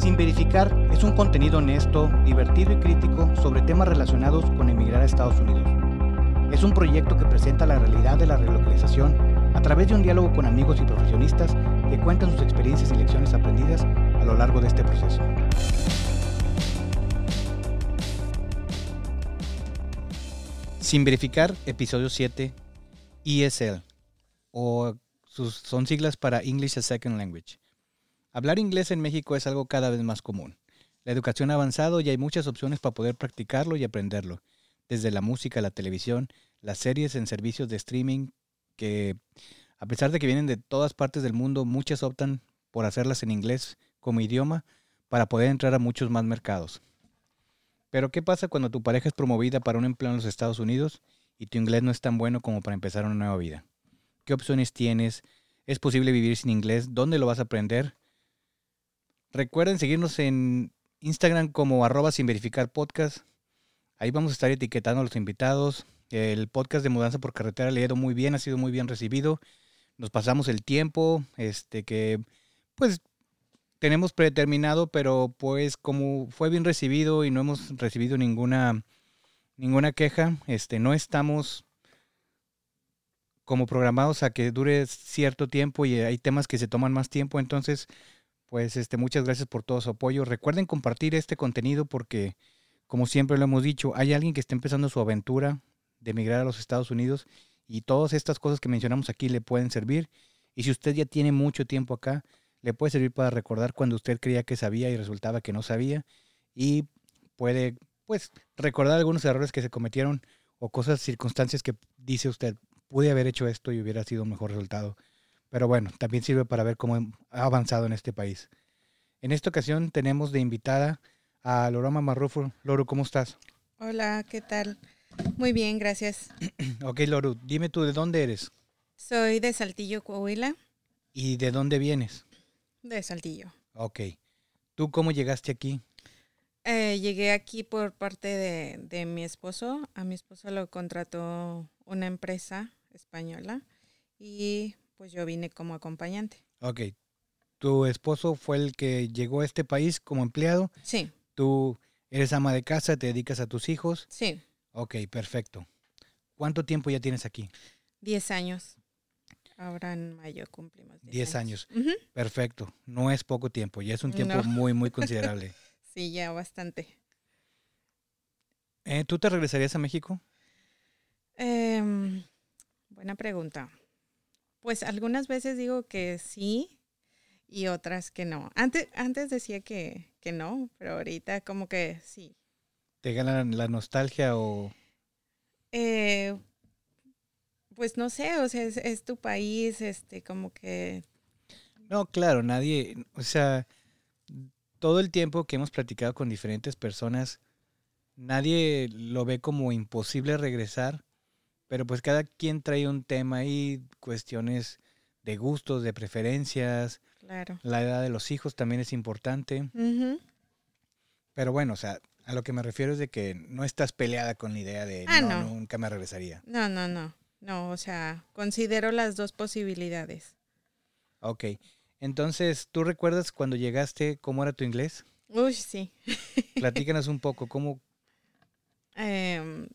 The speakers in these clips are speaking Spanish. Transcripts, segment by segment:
Sin verificar es un contenido honesto, divertido y crítico sobre temas relacionados con emigrar a Estados Unidos. Es un proyecto que presenta la realidad de la relocalización a través de un diálogo con amigos y profesionistas que cuentan sus experiencias y lecciones aprendidas a lo largo de este proceso. Sin verificar, episodio 7, ESL, o sus, son siglas para English as Second Language. Hablar inglés en México es algo cada vez más común. La educación ha avanzado y hay muchas opciones para poder practicarlo y aprenderlo, desde la música, la televisión, las series en servicios de streaming, que a pesar de que vienen de todas partes del mundo, muchas optan por hacerlas en inglés como idioma para poder entrar a muchos más mercados. Pero ¿qué pasa cuando tu pareja es promovida para un empleo en los Estados Unidos y tu inglés no es tan bueno como para empezar una nueva vida? ¿Qué opciones tienes? ¿Es posible vivir sin inglés? ¿Dónde lo vas a aprender? Recuerden seguirnos en Instagram como arroba sin verificar. Ahí vamos a estar etiquetando a los invitados. El podcast de Mudanza por Carretera le ha ido muy bien, ha sido muy bien recibido. Nos pasamos el tiempo, este que pues tenemos predeterminado, pero pues como fue bien recibido y no hemos recibido ninguna ninguna queja, este no estamos como programados a que dure cierto tiempo y hay temas que se toman más tiempo, entonces pues este muchas gracias por todo su apoyo. Recuerden compartir este contenido porque como siempre lo hemos dicho, hay alguien que está empezando su aventura de emigrar a los Estados Unidos y todas estas cosas que mencionamos aquí le pueden servir. Y si usted ya tiene mucho tiempo acá, le puede servir para recordar cuando usted creía que sabía y resultaba que no sabía y puede pues recordar algunos errores que se cometieron o cosas, circunstancias que dice usted, pude haber hecho esto y hubiera sido un mejor resultado. Pero bueno, también sirve para ver cómo ha avanzado en este país. En esta ocasión tenemos de invitada a Lorama Marrufo. Loro, ¿cómo estás? Hola, ¿qué tal? Muy bien, gracias. ok, Loru, dime tú, ¿de dónde eres? Soy de Saltillo, Coahuila. ¿Y de dónde vienes? De Saltillo. Ok. ¿Tú cómo llegaste aquí? Eh, llegué aquí por parte de, de, mi esposo. A mi esposo lo contrató una empresa española y pues yo vine como acompañante. Ok. ¿Tu esposo fue el que llegó a este país como empleado? Sí. ¿Tú eres ama de casa, te dedicas a tus hijos? Sí. Ok, perfecto. ¿Cuánto tiempo ya tienes aquí? Diez años. Ahora en mayo cumplimos 10 años. años. Perfecto. No es poco tiempo, ya es un tiempo no. muy, muy considerable. sí, ya bastante. Eh, ¿Tú te regresarías a México? Eh, buena pregunta. Pues algunas veces digo que sí y otras que no. Antes, antes decía que, que no, pero ahorita como que sí. ¿Te gana la nostalgia o...? Eh, pues no sé, o sea, es, es, tu país, este, como que... No, claro, nadie, o sea, todo el tiempo que hemos platicado con diferentes personas, nadie lo ve como imposible regresar, pero pues cada quien trae un tema y cuestiones de gustos, de preferencias. Claro. La edad de los hijos también es importante. Uh -huh. Pero bueno, o sea, a lo que me refiero es de que no estás peleada con la idea de Ah, no, no. nunca me regresaría. No, no, no. No, o sea, considero las dos posibilidades. Ok. Entonces, ¿tú recuerdas cuando llegaste cómo era tu inglés? Uy, sí. Platícanos un poco, ¿cómo? Em,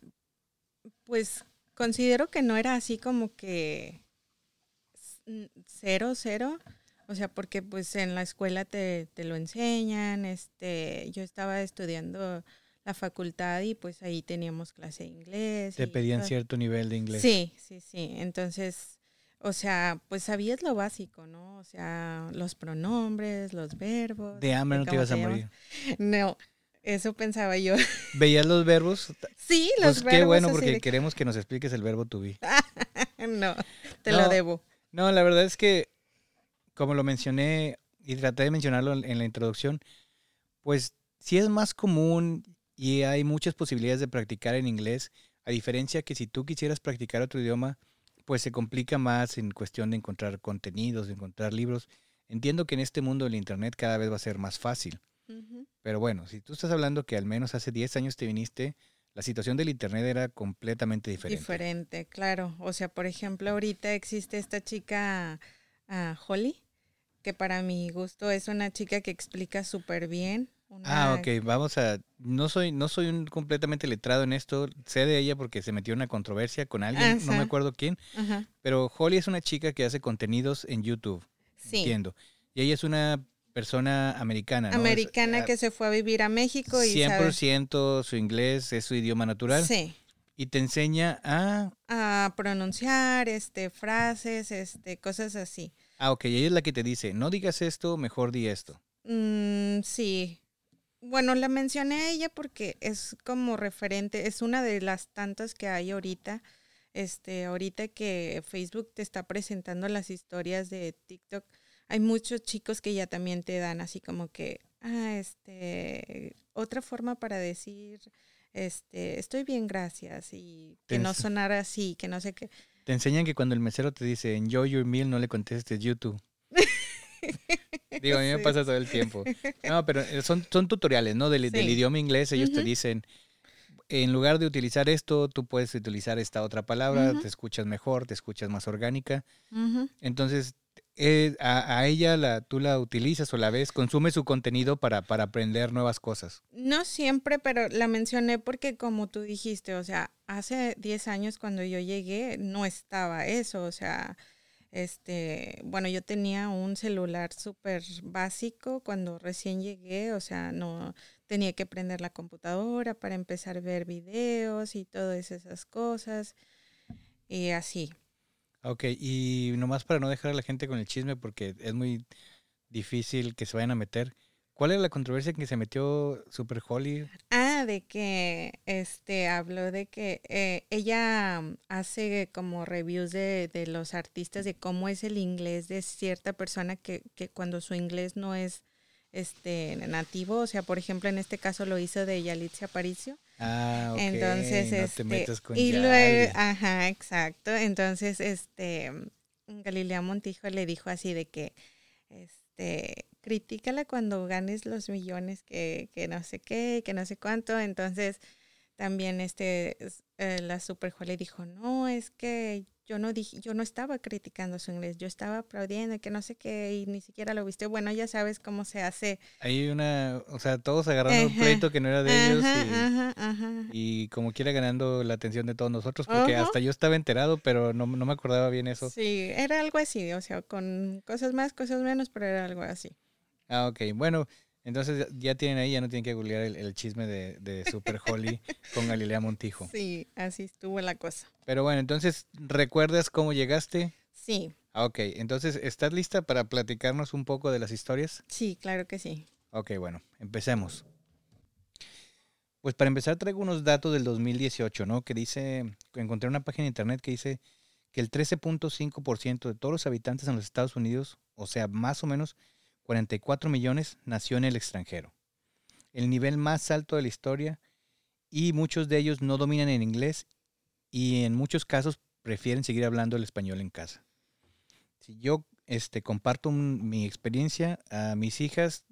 pues considero que no era así como que cero, cero. O sea, porque pues en la escuela te, te lo enseñan. Este, yo estaba estudiando la facultad y pues ahí teníamos clase de inglés. Te pedían todo. cierto nivel de inglés. Sí, sí, sí. Entonces, o sea, pues sabías lo básico, ¿no? O sea, los pronombres, los verbos. De hambre no te ibas a morir. No, eso pensaba yo. ¿Veías los verbos? Sí, los Pues verbos. qué bueno, porque de- queremos que nos expliques el verbo to be. no, te No. lo debo. No, la verdad es que, como lo mencioné y traté de mencionarlo en en la introducción, pues sí es más común y hay muchas posibilidades de practicar en inglés, a diferencia que si tú quisieras practicar otro idioma, pues se complica más en cuestión de encontrar contenidos, de encontrar libros. Entiendo que en este mundo del Internet cada vez va a ser más fácil, Pero bueno, si tú estás hablando que al menos hace 10 años te viniste, la situación del Internet era completamente diferente. Diferente, claro. O sea, por ejemplo, ahorita existe esta chica ah, Holly, que para mi gusto es una chica que explica súper bien. Ah, ok, vamos a... No soy, no soy un completamente letrado en esto, sé de ella porque se metió en una controversia con alguien, no me acuerdo quién, pero Holly es una chica que hace contenidos en YouTube, sí. entiendo. Y ella es una persona americana, ¿no? Americana ah, que se fue a vivir a México y 100% su inglés es su idioma natural. Sí. Y te enseña a... A pronunciar, este, frases, este, cosas así. Ah, ok, ella es la que te dice, no digas esto, mejor di esto. Mm, sí, bueno, la mencioné a ella porque es como referente, es una de las tantas que hay ahorita. Este, ahorita que Facebook te está presentando las historias de TikTok, hay muchos chicos que ya también te dan así como que, ah, este, otra forma para decir, este, estoy bien, gracias, y que no sonara así, que no sé qué. Te enseñan que cuando el mesero te dice, enjoy your meal, no le contestes YouTube. Digo, a mí me pasa todo el tiempo. No, pero eh, son, son tutoriales, ¿no? Del, idioma inglés, ellos te dicen, en lugar de utilizar esto, tú puedes utilizar esta otra palabra, te escuchas mejor, te escuchas más orgánica. Entonces, eh, a, ella la, tú la utilizas o la ves, consume su contenido para, para aprender nuevas cosas. No siempre, pero la mencioné porque como tú dijiste, o sea, hace 10 años cuando yo llegué no estaba eso, o sea, este, bueno, yo tenía un celular súper básico cuando recién llegué, o sea, no tenía que prender la computadora para empezar a ver videos y todas esas cosas. Y así. Ok, y nomás para no dejar a la gente con el chisme, porque es muy difícil que se vayan a meter. ¿Cuál es la controversia en que se metió Super Holly? Ah, de que este habló de que eh, ella hace como reviews de, de, los artistas de cómo es el inglés de cierta persona que, que, cuando su inglés no es este nativo, o sea, por ejemplo, en este caso lo hizo de Yalitza Aparicio. Ah, ok. Entonces, no este, te metes con y luego, ajá, exacto. Entonces, este Galilea Montijo le dijo así de que este critícala cuando ganes los millones que, que no sé qué, que no sé cuánto. Entonces, también este, eh, la Super le dijo, no, es que yo no dije, yo no estaba criticando su inglés, yo estaba aplaudiendo que no sé qué y ni siquiera lo viste. Bueno, ya sabes cómo se hace. Hay una, o sea, todos agarrando un pleito que no era de ellos y, y, como quiera ganando la atención de todos nosotros, porque hasta yo estaba enterado, pero no, no me acordaba bien eso. Sí, era algo así, o sea, con cosas más, cosas menos, pero era algo así. Ah, ok. Bueno, entonces ya tienen ahí, ya no tienen que googlear el, chisme de, Super Holly con Galilea Montijo. Sí, así estuvo la cosa. Pero bueno, entonces, ¿recuerdas cómo llegaste? Sí. Ah, ok, entonces, ¿estás lista para platicarnos un poco de las historias? Sí, claro que sí. Ok, bueno, empecemos. Pues para empezar traigo unos datos del 2018, ¿no? Que dice, encontré una página de internet que dice que el 13.5% de todos los habitantes en los Estados Unidos, o sea, más o menos 44 millones, nació en el extranjero. El nivel más alto de la historia y muchos de ellos no dominan el inglés y en muchos casos prefieren seguir hablando el español en casa. Si yo este, comparto mi experiencia a mis hijas,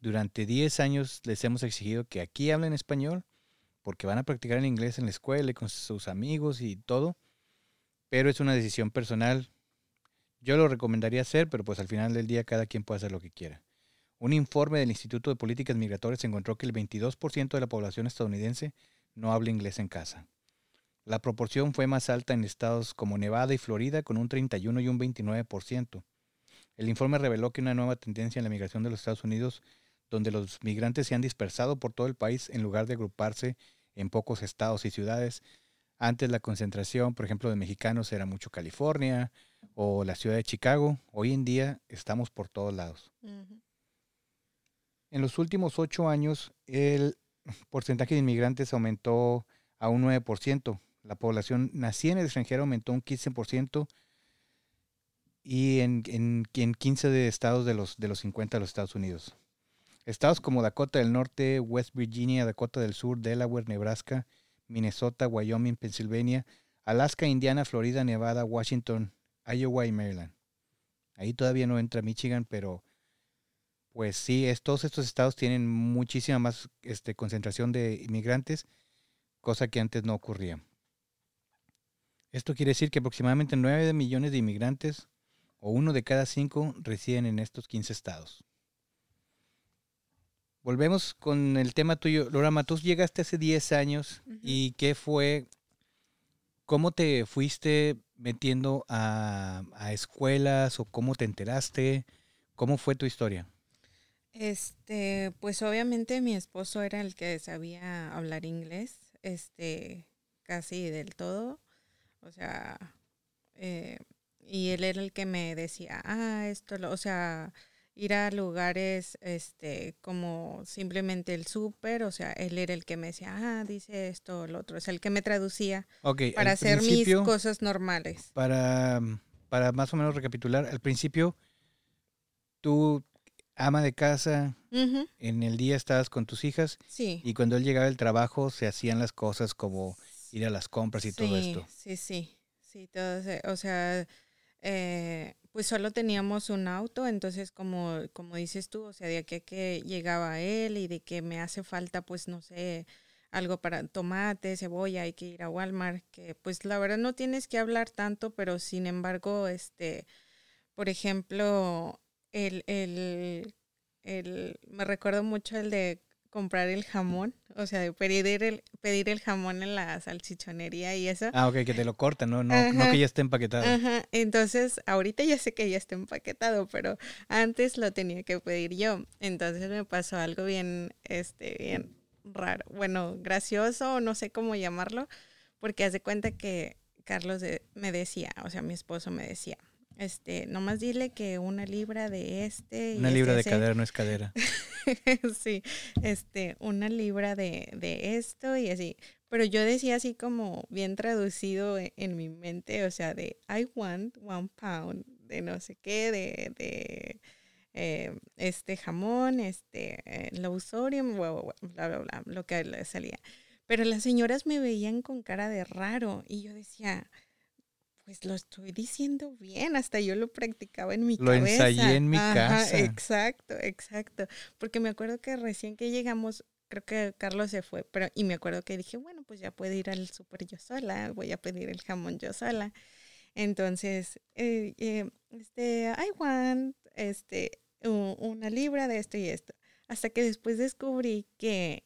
durante 10 años les hemos exigido que aquí hablen español porque van a practicar el inglés en la escuela y con sus amigos y todo, pero es una decisión personal yo lo recomendaría hacer, pero pues al final del día cada quien puede hacer lo que quiera. Un informe del Instituto de Políticas Migratorias encontró que el 22% de la población estadounidense no habla inglés en casa. La proporción fue más alta en estados como Nevada y Florida con un 31 y un 29%. El informe reveló que una nueva tendencia en la migración de los Estados Unidos, donde los migrantes se han dispersado por todo el país en lugar de agruparse en pocos estados y ciudades. Antes la concentración, por ejemplo, de mexicanos era mucho California, o la ciudad de Chicago, hoy en día estamos por todos lados. En los últimos ocho años, el porcentaje de inmigrantes aumentó a un 9%. La población nacida en el extranjero aumentó un 15% y en, en, 15 de estados de los, de los 50 de los Estados Unidos. Estados como Dakota del Norte, West Virginia, Dakota del Sur, Delaware, Nebraska, Minnesota, Wyoming, Pennsylvania, Alaska, Indiana, Florida, Nevada, Washington, Iowa y Maryland. Ahí todavía no entra Michigan, pero pues sí, todos estos estados tienen muchísima más este, concentración de inmigrantes, cosa que antes no ocurría. Esto quiere decir que aproximadamente 9 millones de inmigrantes, o uno de cada cinco residen en estos 15 estados. Volvemos con el tema tuyo. Laura Matus, llegaste hace 10 años y ¿qué fue? ¿Cómo te fuiste metiendo a, a, escuelas o cómo te enteraste? ¿Cómo fue tu historia? Este, pues obviamente mi esposo era el que sabía hablar inglés, este, casi del todo. O sea, eh, y él era el que me decía, ah, esto, o sea, ir a lugares este como simplemente el súper, o sea, él era el que me decía, ah, dice esto, lo otro, es el que me traducía para hacer mis cosas normales. Para, para más o menos recapitular, al principio tú ama de casa, en el día estabas con tus hijas sí. y cuando él llegaba del trabajo se hacían las cosas como ir a las compras y todo esto. Sí, sí, sí, todo, o sea, eh, pues solo teníamos un auto, entonces como, como dices tú, o sea, de aquí a que llegaba él y de que me hace falta, pues no sé, algo para tomate, cebolla, hay que ir a Walmart, que pues la verdad no tienes que hablar tanto, pero sin embargo, este, por ejemplo, el, el, el me recuerdo mucho el de comprar el jamón, o sea, de pedir el, pedir el jamón en la salchichonería y eso. Ah, ok, que te lo cortan, ¿no? No, no que ya esté empaquetado. Ajá, entonces ahorita ya sé que ya está empaquetado, pero antes lo tenía que pedir yo. Entonces me pasó algo bien, este, bien raro, bueno, gracioso, no sé cómo llamarlo, porque hace cuenta que Carlos me decía, o sea, mi esposo me decía, este, nomás dile que una libra de este. Una libra de cadera no es cadera. sí, este, una libra de, de, esto y así. Pero yo decía así como bien traducido e, en, mi mente, o sea, de I want one pound de no sé qué, de, de eh, este jamón, este eh, low sodium, bla, bla, bla, bla, lo que salía. Pero las señoras me veían con cara de raro y yo decía, pues lo estoy diciendo bien, hasta yo lo practicaba en mi lo cabeza. Lo ensayé en mi casa. Exacto, exacto. Porque me acuerdo que recién que llegamos, creo que Carlos se fue, pero y me acuerdo que dije, bueno, pues ya puedo ir al súper yo sola, voy a pedir el jamón yo sola. Entonces, eh, eh, este, I want, este, una libra de esto y esto. Hasta que después descubrí que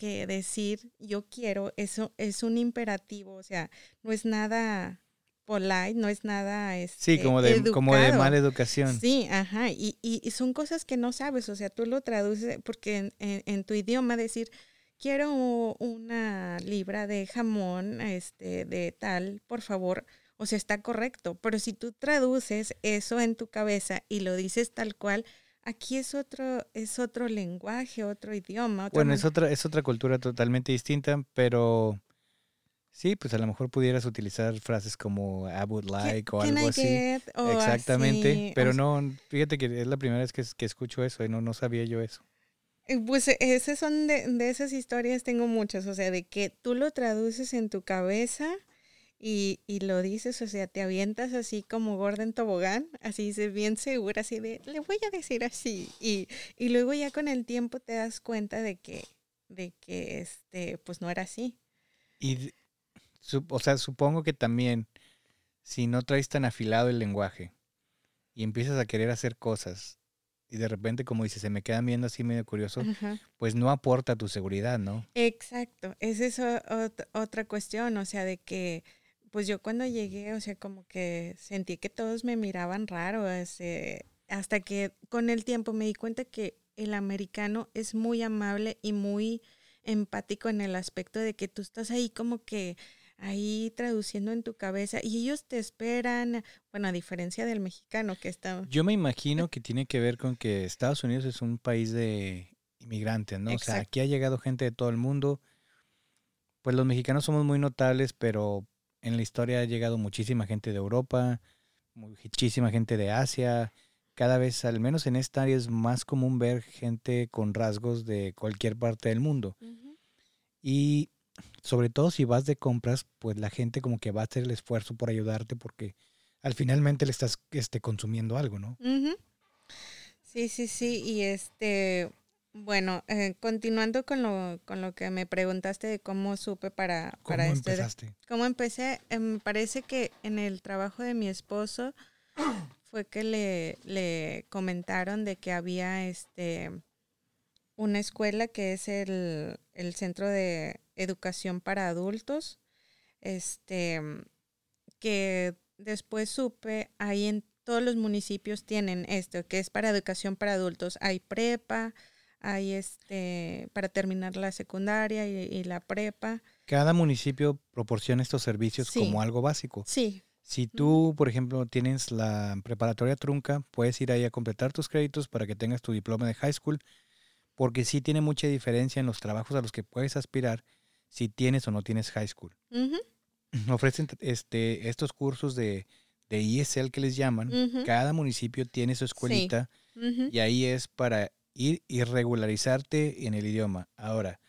que decir yo quiero, eso es un imperativo, o sea, no es nada polite, no es nada este, Sí, como de, como de mala educación. Sí, ajá, y, y, son cosas que no sabes, o sea, tú lo traduces, porque en, tu idioma decir, quiero una libra de jamón este, de tal, por favor, o sea, está correcto, pero si tú traduces eso en tu cabeza y lo dices tal cual, aquí es otro, es otro lenguaje, otro idioma. bueno, es otra, es otra cultura totalmente distinta, pero Sí, pues a lo mejor pudieras utilizar frases como I would like o algo así. Exactamente, pero no, fíjate que es la primera vez que, que escucho eso y no, no sabía yo eso. Eh, pues e, esas son de, de esas historias, tengo muchas, o sea, de que tú lo traduces en tu cabeza y, y lo dices, o sea, te avientas así como Gordon Tobogán, así dices bien segura, así de, le voy a decir así. Y, y luego ya con el tiempo te das cuenta de que, de que este, pues no era así. Y o sea, supongo que también, si no traes tan afilado el lenguaje y empiezas a querer hacer cosas y de repente, como dices, se me quedan viendo así medio curioso, pues no aporta tu seguridad, ¿no? Exacto, esa es otra cuestión, o sea, de que, pues yo cuando llegué, o sea, como que sentí que todos me miraban raro, este, hasta que con el tiempo me di cuenta que el americano es muy amable y muy empático en el aspecto de que tú estás ahí como que ahí traduciendo en tu cabeza y ellos te esperan, bueno, a diferencia del mexicano que está... Yo me imagino que tiene que ver con que Estados Unidos es un país de inmigrantes, ¿no? O sea, aquí ha llegado gente de todo el mundo. Pues los mexicanos somos muy notables, pero en la historia ha llegado muchísima gente de Europa, muchísima gente de Asia. Cada vez, al menos en esta área, es más común ver gente con rasgos de cualquier parte del mundo. Y sobre todo si vas de compras, pues la gente como que va a hacer el esfuerzo por ayudarte porque al finalmente le estás este, consumiendo algo, ¿no? Sí, sí, sí. Y este, bueno, eh, continuando con lo, con lo que me preguntaste de cómo supe para, para ¿Cómo empezaste? ¿Cómo empecé? Eh, me parece que en el trabajo de mi esposo, fue que le, le comentaron de que había este una escuela que es el, el Centro de Educación para Adultos, este, que después supe, ahí en todos los municipios tienen esto, que es para educación para adultos. Hay prepa, hay este, para terminar la secundaria y, la prepa. Cada municipio proporciona estos servicios como algo básico. Sí. Si tú, por ejemplo, tienes la preparatoria trunca, puedes ir ahí a completar tus créditos para que tengas tu diploma de high school porque sí tiene mucha diferencia en los trabajos a los que puedes aspirar si tienes o no tienes high school. Ofrecen este, estos cursos de, de ESL que les llaman. Cada municipio tiene su escuelita y ahí es para ir y regularizarte en el idioma. Ahora,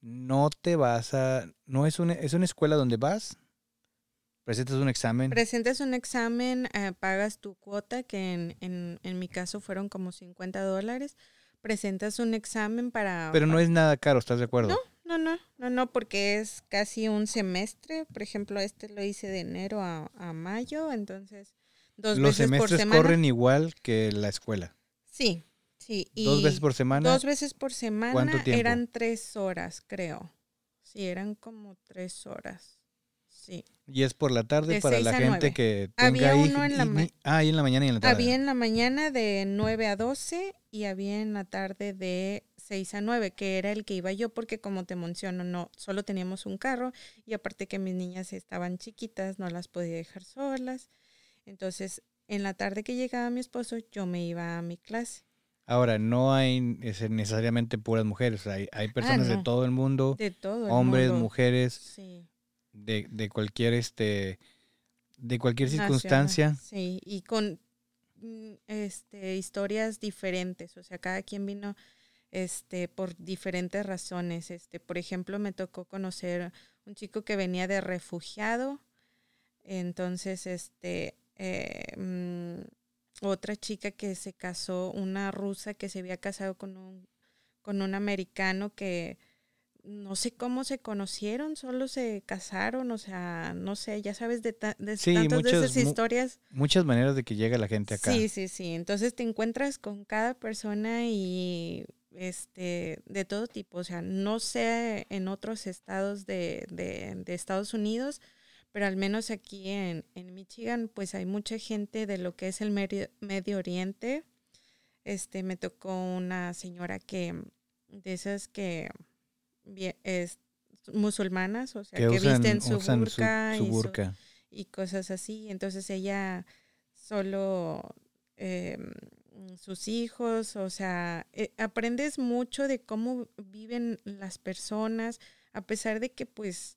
no te vas a... No es una, es una escuela donde vas, presentas un examen. Presentas un examen, eh, pagas tu cuota, que en, en, en mi caso fueron como 50 dólares presentas un examen para... Pero no es nada caro, ¿estás de acuerdo? No, no, no, no, no, porque es casi un semestre. Por ejemplo, este lo hice de enero a, mayo, entonces dos Los veces por semestres corren igual que la escuela. Sí, sí. ¿Dos veces por semana? Dos veces por semana. ¿Cuánto tiempo? Eran tres horas, creo. Sí, eran como tres horas. Sí. Y es por la tarde para la gente que tenga Había uno en la mañana. Ah, ahí en la mañana y en la tarde. Había en la mañana de 9 a 12 y había en la tarde de 6 a 9, que era el que iba yo porque como te menciono, no, solo teníamos un carro y aparte que mis niñas estaban chiquitas, no las podía dejar solas. Entonces, en la tarde que llegaba mi esposo, yo me iba a mi clase. Ahora, no hay necesariamente puras mujeres, hay, hay ah, personas de todo el mundo, de todo hombres, mundo. mujeres, sí. De, de cualquier este de cualquier circunstancia. Sí, y con Mm, este, historias diferentes, o sea, cada quien vino este, por diferentes razones. Este, por ejemplo, me tocó conocer un chico que venía de refugiado, entonces, este, eh, mm, otra chica que se casó, una rusa que se había casado con un, con un americano que no sé cómo se conocieron, solo se casaron, o sea, no sé, ya sabes de, de tantas de esas historias. muchas maneras de que llega la gente acá. Sí, sí, sí. Entonces te encuentras con cada persona y este de todo tipo, o sea, no sé en otros estados de, de, de Estados Unidos, pero al menos aquí en, en, Michigan, pues hay mucha gente de lo que es el Medio, Medio Oriente. Este, me tocó una señora que, de esas que es, musulmanas, o sea, que, visten su burka, y, cosas así. Entonces ella solo em, sus hijos, o sea, eh, aprendes mucho de cómo viven las personas, a pesar de que pues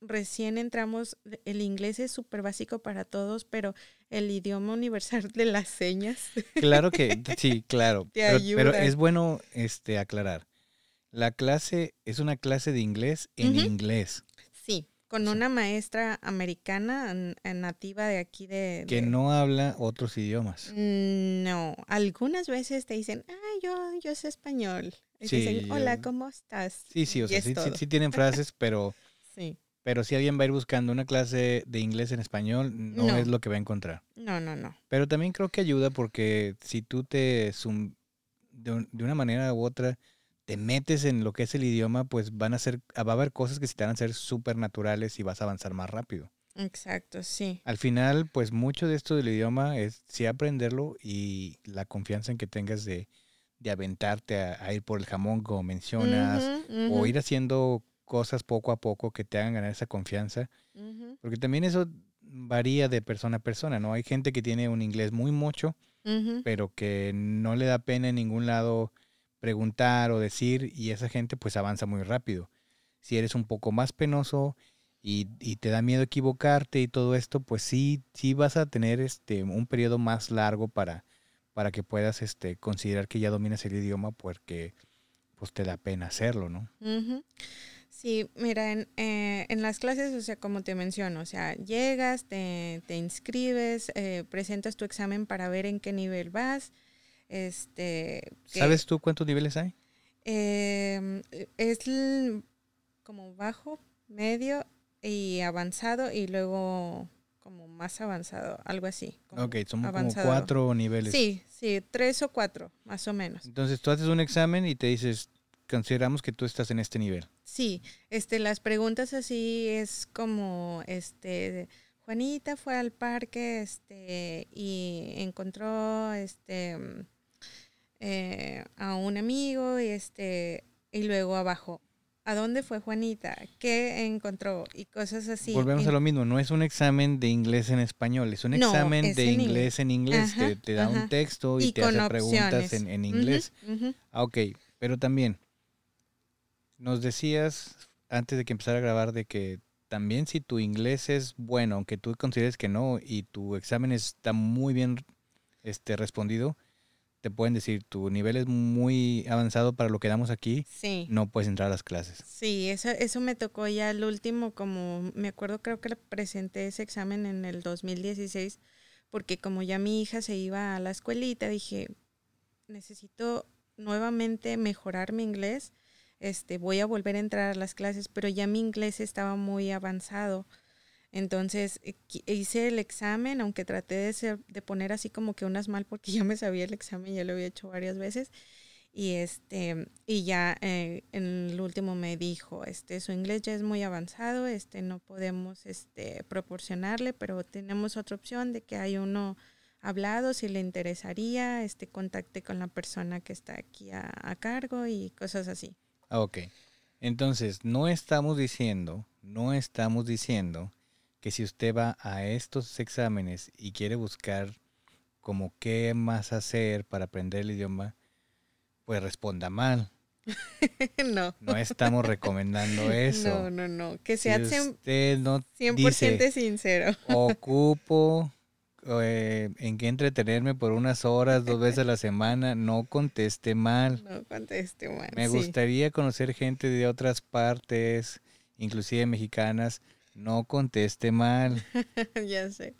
recién entramos, el inglés es súper básico para todos, pero el idioma universal de las señas. Claro que sí, claro. pero, pero, es bueno este aclarar. La clase es una clase de inglés en inglés. Sí, con una maestra americana nativa de aquí de, Que no habla otros idiomas. Mm, no, algunas veces te dicen, ah, yo, yo sé español. Y dicen, hola, ¿cómo estás? Sí, sí, o sea, sí, sí, tienen frases, pero... sí. Pero si alguien va a ir buscando una clase de inglés en español, no, es lo que va a encontrar. No, no, no. Pero también creo que ayuda porque si tú te... de, de una manera u otra te metes en lo que es el idioma, pues van a ser, va a haber cosas que se te van a hacer súper naturales y vas a avanzar más rápido. Exacto, sí. Al final, pues mucho de esto del idioma es sí aprenderlo y la confianza en que tengas de, de aventarte a, ir por el jamón, como mencionas, o ir haciendo cosas poco a poco que te hagan ganar esa confianza. Porque también eso varía de persona a persona, ¿no? Hay gente que tiene un inglés muy mucho, pero que no le da pena en ningún lado preguntar o decir y esa gente pues avanza muy rápido. Si eres un poco más penoso y, te da miedo equivocarte y todo esto, pues sí, sí vas a tener este un periodo más largo para, para que puedas este, considerar que ya dominas el idioma porque pues te da pena hacerlo, ¿no? Sí, mira, en, eh, en, las clases, o sea, como te menciono, o sea, llegas, te, te inscribes, eh, presentas tu examen para ver en qué nivel vas, este, ¿Sabes tú cuántos niveles hay? Em, es como bajo, medio y avanzado y luego como más avanzado, algo así. como Ok, son como cuatro niveles. Sí, sí, tres o cuatro, más o menos. Entonces tú haces un examen y te dices, consideramos que tú estás en este nivel. Sí, este, las preguntas así es como, este, Juanita fue al parque, este, y encontró, este, eh, a un amigo, y este, y luego abajo, ¿a dónde fue Juanita? ¿Qué encontró? Y cosas así. Volvemos a lo mismo, no es un examen de inglés en español, es un No, examen es de en inglés inglés. en inglés. Ajá, te, te da un texto y, y te hace preguntas en, en inglés. Ah, ok, pero también nos decías antes de que empezara a grabar de que también si tu inglés es bueno, aunque tú consideres que no y tu examen está muy bien este, respondido, te pueden decir tu nivel es muy avanzado para lo que damos aquí, Sí. no puedes entrar a las clases. Sí, eso, eso me tocó ya el último, como me acuerdo, creo que presenté ese examen en el 2016, porque como ya mi hija se iba a la escuelita, dije, necesito nuevamente mejorar mi inglés, este, voy a volver a entrar a las clases, pero ya mi inglés estaba muy avanzado. Entonces eh, hice el examen, aunque traté de, ser- de poner así como que unas mal porque ya me sabía el examen, ya lo había hecho varias veces. Y este, y ya eh, en el último me dijo, este, su inglés ya es muy avanzado, este, no podemos este, proporcionarle, pero tenemos otra opción de que hay uno hablado, si le interesaría, este, contacte con la persona que está aquí a, a cargo y cosas así. Ah, ok. Entonces, no estamos diciendo, no estamos diciendo que si usted va a estos exámenes y quiere buscar como qué más hacer para aprender el idioma, pues responda mal. no. No estamos recomendando eso. No, no, no, que Si sea cien- usted no 100% dice, sincero. ocupo eh, en qué entretenerme por unas horas, dos veces a la semana, no conteste mal. No conteste mal. Me sí. gustaría conocer gente de otras partes, inclusive mexicanas. No conteste mal. ya sé.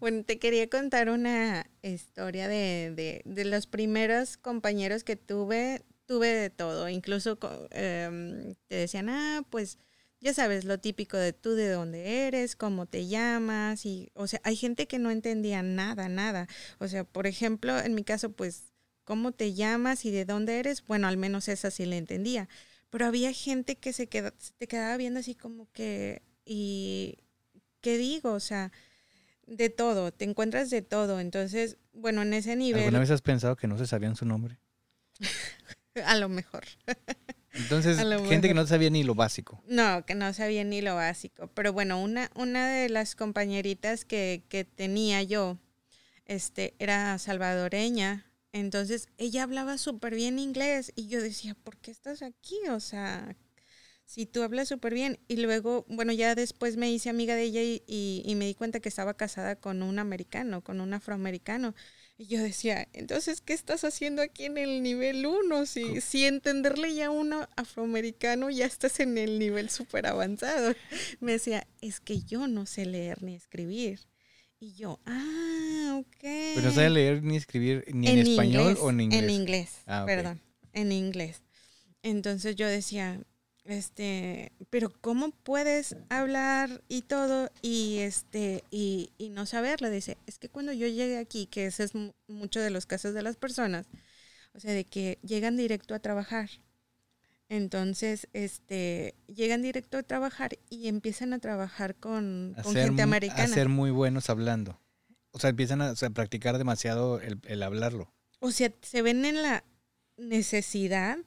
Bueno, te quería contar una historia de, de, de los primeros compañeros que tuve. Tuve de todo. Incluso em, te decían, ah, pues ya sabes, lo típico de tú de dónde eres, cómo te llamas. Y, o sea, hay gente que no entendía nada, nada. O sea, por ejemplo, en mi caso, pues, cómo te llamas y de dónde eres. Bueno, al menos esa sí la entendía. Pero había gente que se, queda, se te quedaba viendo así como que, ¿y qué digo? O sea, de todo, te encuentras de todo. Entonces, bueno, en ese nivel, ¿Alguna vez has pensado que no se sabían su nombre? a lo mejor. Entonces, lo gente que no sabía ni lo básico. No, que no sabía ni lo básico. Pero bueno, una, una de las compañeritas que, que tenía yo, este, era salvadoreña. Entonces, ella hablaba súper bien inglés. Y yo decía, ¿por qué estás aquí? O sea, si tú hablas súper bien. Y luego, bueno, ya después me hice amiga de ella y, y- y me di cuenta que estaba casada con un americano, con un afroamericano. Y yo decía, entonces, ¿qué estás haciendo aquí en el nivel 1? Si, si entenderle ya a un afroamericano, ya estás en el nivel súper avanzado. Me decía, es que yo no sé leer ni escribir. Y yo, ah, ok. Pero no sabe leer ni escribir ni en, español inglés, o en inglés. En inglés, Ah, ok. perdón, en inglés. Entonces yo decía, este, pero ¿cómo puedes hablar y todo y este y, y no saberlo? Dice, es que cuando yo llegué aquí, que ese es mu- mucho de los casos de las personas, o sea, de que llegan directo a trabajar. Entonces, este, llegan directo a trabajar y empiezan a trabajar con, A con ser gente americana. A ser muy buenos hablando. O sea, empiezan a, o sea, practicar demasiado el, el hablarlo. O sea, se ven en la necesidad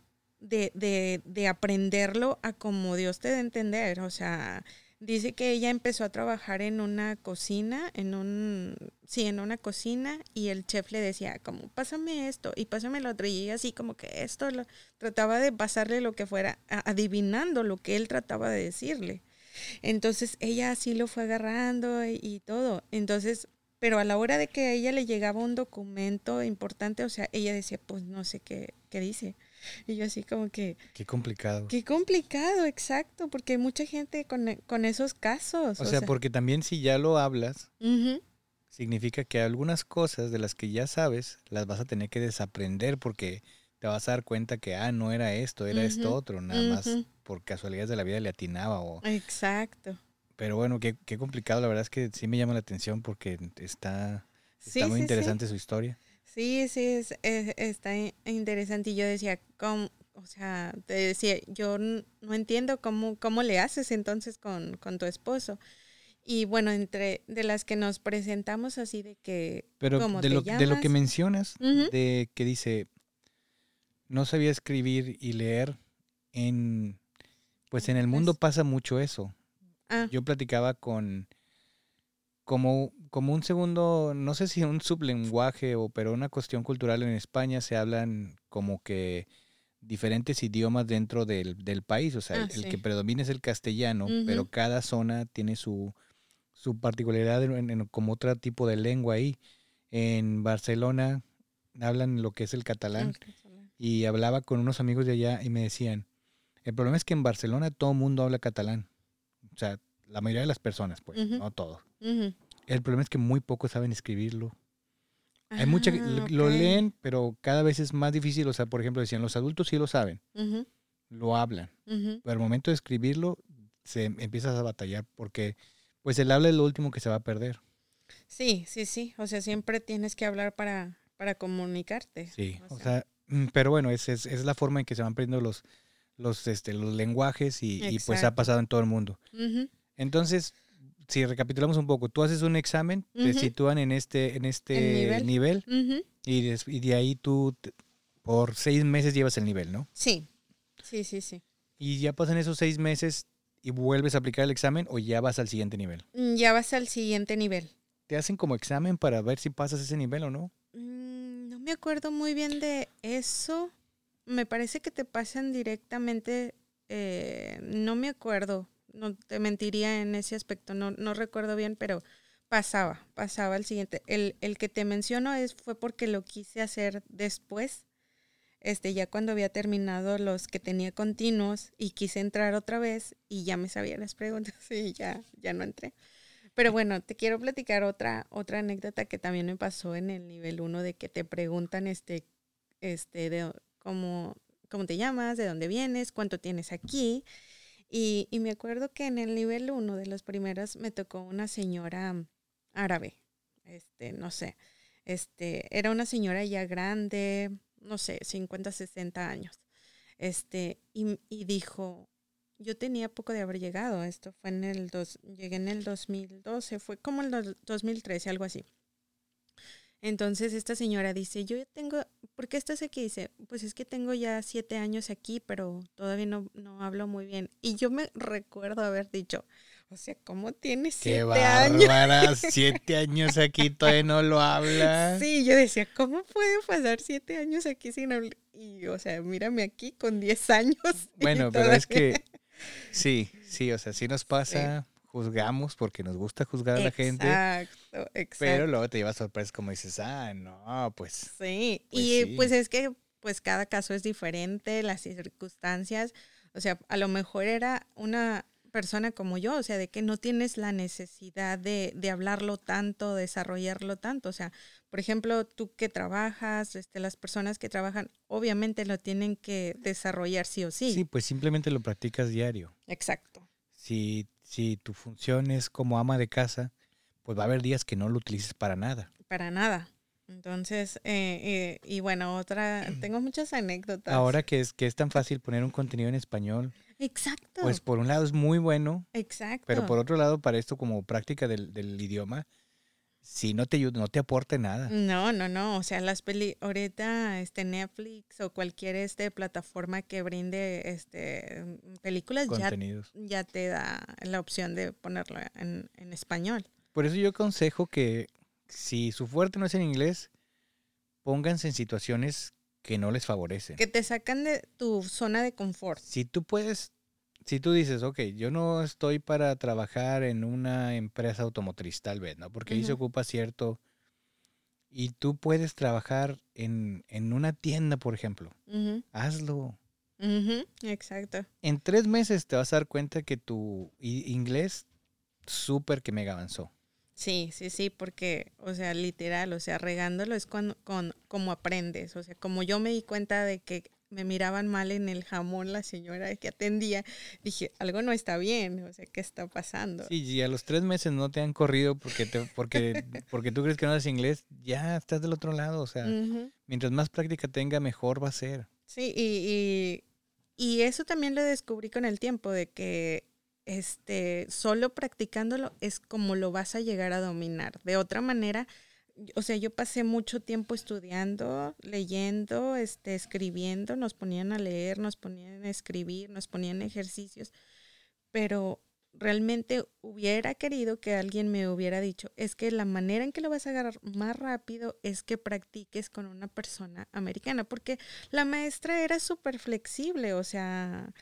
de, de, de aprenderlo a como Dios te dé entender. O sea, dice que ella empezó a trabajar en una cocina, en un, sí, en una cocina, y el chef le decía como, pásame esto y pásame lo otro, y ella así como que esto, lo, trataba de pasarle lo que fuera, adivinando lo que él trataba de decirle. Entonces ella así lo fue agarrando y, y todo. Entonces, pero a la hora de que a ella le llegaba un documento importante, o sea, ella decía, pues no sé qué, qué dice. Y yo así como que, Qué complicado. qué complicado, exacto, porque hay mucha gente con, e- con esos casos. o sea, porque también si ya lo hablas, significa que algunas cosas de las que ya sabes las vas a tener que desaprender porque te vas a dar cuenta que, ah, no era esto, era esto otro, nada más por casualidades de la vida le atinaba o... Exacto. pero bueno, qué, qué complicado. La verdad es que sí me llama la atención porque está, está Sí, muy sí, interesante su historia. Sí, sí, es, es- está in- interesante. Y yo decía, ¿cómo? O sea, te decía, yo no entiendo cómo, cómo le haces entonces con, con tu esposo. Y bueno, entre de las que nos presentamos así de que, Pero ¿cómo de te lo, de lo que llamas? mencionas, de que dice, no sabía escribir y leer en, pues en el mundo Pues- pasa mucho eso. ah, Yo platicaba con, como, como un segundo, no sé si un sublenguaje o, pero una cuestión cultural en España se hablan como que diferentes idiomas dentro del, del país, o sea, Ah, el, que predomina es el castellano, pero cada zona tiene su, su particularidad en, en- como otro tipo de lengua ahí. En Barcelona hablan lo que es el catalán y hablaba con unos amigos de allá y me decían, el problema es que en Barcelona todo el mundo habla catalán, o sea, la mayoría de las personas, pues, no todos. El problema es que muy pocos saben escribirlo. Hay mucha que Ah, lo- leen, pero cada vez es más difícil. O sea, por ejemplo, decían, los adultos sí lo saben, lo hablan. Pero al momento de escribirlo, se empiezas a batallar porque pues el habla es lo último que se va a perder. Sí, sí, sí. O sea, siempre tienes que hablar para, para comunicarte. Sí. O O sea. mm, pero bueno, es, es, es la forma en que se van aprendiendo los, los, este, los lenguajes y, y, pues ha pasado en todo el mundo. Entonces, si recapitulamos un poco, tú haces un examen, te sitúan en este, en este nivel. y, des- y de ahí tú te- por seis meses llevas el nivel, ¿no? Sí, sí, sí, sí. Y ya pasan esos seis meses y vuelves a aplicar el examen o ya vas al siguiente nivel. Mm, Ya vas al siguiente nivel. ¿Te hacen como examen para ver si pasas ese nivel o no? Mm, No me acuerdo muy bien de eso. Me parece que te pasan directamente. eh, no me acuerdo. No te mentiría en ese aspecto. No, no recuerdo bien, pero pasaba, pasaba al siguiente. El, el que te menciono es, fue porque lo quise hacer después. Este, ya cuando había terminado los que tenía continuos y quise entrar otra vez y ya me sabía las preguntas y ya, ya no entré. Pero bueno, te quiero platicar otra, otra anécdota que también me pasó en el nivel 1 de que te preguntan este, este, de cómo, cómo te llamas, de dónde vienes, cuánto tienes aquí. Y, y me acuerdo que en el nivel 1 de los primeros me tocó una señora árabe, este, no sé, este, era una señora ya grande, no sé, 50, 60 años. Este, y, y dijo, yo tenía poco de haber llegado, esto fue en el dos, llegué en el 2012, fue como el dos- 2013, algo así. Entonces esta señora dice, yo ya tengo, ¿por qué estás aquí? Dice, pues es que tengo ya siete años aquí, pero todavía no, no hablo muy bien. Y yo me recuerdo haber dicho, o sea, ¿cómo tienes ¡Qué siete años? bárbara! Siete años aquí todavía no lo hablas. Sí, yo decía, ¿cómo puede pasar siete años aquí sin hablar? Y, o sea, mírame aquí con diez años. Bueno, pero es que sí, sí, o sea, sí nos pasa, juzgamos porque nos gusta juzgar a la gente, Exacto, exacto. pero luego te llevas sorpresas como dices, ah, no, pues Sí, Pues y sí. pues es que pues cada caso es diferente, las circunstancias, o sea, a lo mejor era una persona como yo, o sea, de que no tienes la necesidad de, de hablarlo tanto, desarrollarlo tanto, o sea, por ejemplo, tú que trabajas, este, las personas que trabajan, obviamente lo tienen que desarrollar sí o sí. sí, pues simplemente lo practicas diario. Exacto. Si, si tu función es como ama de casa, pues va a haber días que no lo utilices para nada. Para nada. Entonces, eh, eh, y bueno, otra, tengo muchas anécdotas. Ahora que es, que es tan fácil poner un contenido en español, Exacto. pues por un lado es muy bueno, exacto. pero por otro lado para esto como práctica del, del idioma, si no te no te aporta nada. No, no, no. O sea, las peli ahorita este Netflix o cualquier este plataforma que brinde este películas ya, ya te da la opción de ponerlo en, en español. Por eso yo aconsejo que si su fuerte no es en inglés, pónganse en situaciones que no les favorecen. Que te sacan de tu zona de confort. Si tú puedes, si tú dices, ok, yo no estoy para trabajar en una empresa automotriz, tal vez, ¿no? Porque ahí se ocupa cierto... Y tú puedes trabajar en, en una tienda, por ejemplo. Hazlo. Exacto. En tres meses te vas a dar cuenta que tu inglés súper que mega avanzó. Sí, sí, sí, porque, o sea, literal, o sea, regándolo es cuando, con, como aprendes. O sea, como yo me di cuenta de que me miraban mal en el jamón la señora que atendía. Dije, algo no está bien, o sea, ¿qué está pasando? Sí, y a los tres meses no te han corrido porque, te, porque, porque tú crees que no hablas inglés, ya estás del otro lado, o sea, mientras más práctica tenga, mejor va a ser. Sí, y, y eso también lo descubrí con el tiempo, de que este, solo practicándolo es como lo vas a llegar a dominar. De otra manera, o sea, yo pasé mucho tiempo estudiando, leyendo, este, escribiendo, nos ponían a leer, nos ponían a escribir, nos ponían ejercicios, pero realmente hubiera querido que alguien me hubiera dicho, es que la manera en que lo vas a agarrar más rápido es que practiques con una persona americana, porque la maestra era súper flexible, o sea,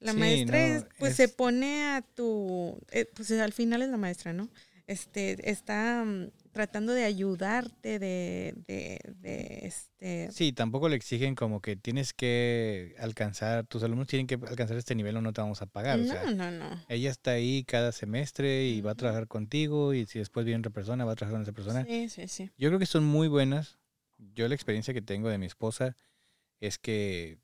la maestra pues se pone a tu, eh, pues al final es la maestra, ¿no? Este, está mm, tratando de ayudarte, de, de, de, este... Sí, tampoco le exigen como que tienes que alcanzar, tus alumnos tienen que alcanzar este nivel o no te vamos a pagar. No, no, no. Ella está ahí cada semestre y va a trabajar contigo y si después viene otra persona, va a trabajar con esa persona. Sí, sí, sí. Yo creo que son muy buenas. Yo la experiencia que tengo de mi esposa es que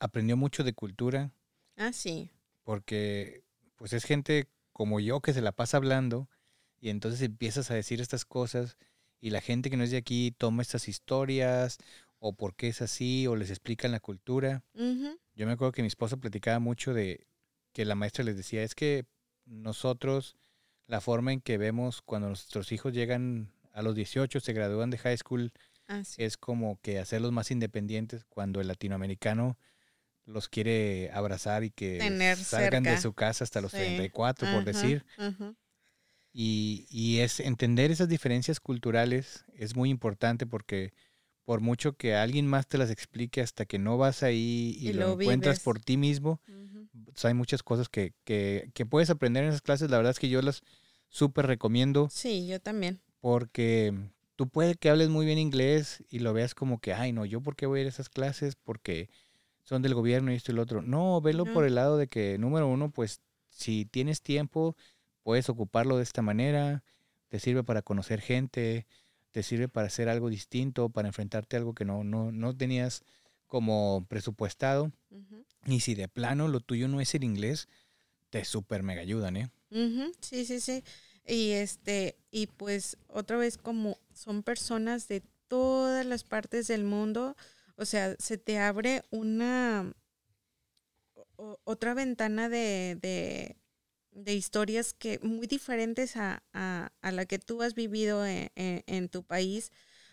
aprendió mucho de cultura, Ah, sí. Porque pues es gente como yo que se la pasa hablando y entonces empiezas a decir estas cosas y la gente que no es de aquí toma estas historias o por qué es así o les explican la cultura. Yo me acuerdo que mi esposa platicaba mucho de que la maestra les decía, es que nosotros, la forma en que vemos cuando nuestros hijos llegan a los 18, se gradúan de high school, ah, es como que hacerlos más independientes cuando el latinoamericano los quiere abrazar y que salgan de su casa hasta los 34, por decir. Y, y, es entender esas diferencias culturales es muy importante porque por mucho que alguien más te las explique hasta que no vas ahí y, lo, encuentras por ti mismo, pues, hay muchas cosas que, que, que, puedes aprender en esas clases. La verdad es que yo las súper recomiendo. Sí, yo también. Porque tú puedes que hables muy bien inglés y lo veas como que, ay, no, yo por qué voy a ir a esas clases porque son del gobierno y esto y lo otro. No, velo por el lado de que, número uno, pues si tienes tiempo, puedes ocuparlo de esta manera, te sirve para conocer gente, te sirve para hacer algo distinto, para enfrentarte a algo que no, no, no tenías como presupuestado. Y si de plano lo tuyo no es el inglés, te súper mega ayudan, ¿eh? Sí, sí, sí. Y este, y pues otra vez como son personas de todas las partes del mundo, o sea, se te abre una otra ventana de, de, historias que muy diferentes a, la que tú has vivido e, e, en, tu país.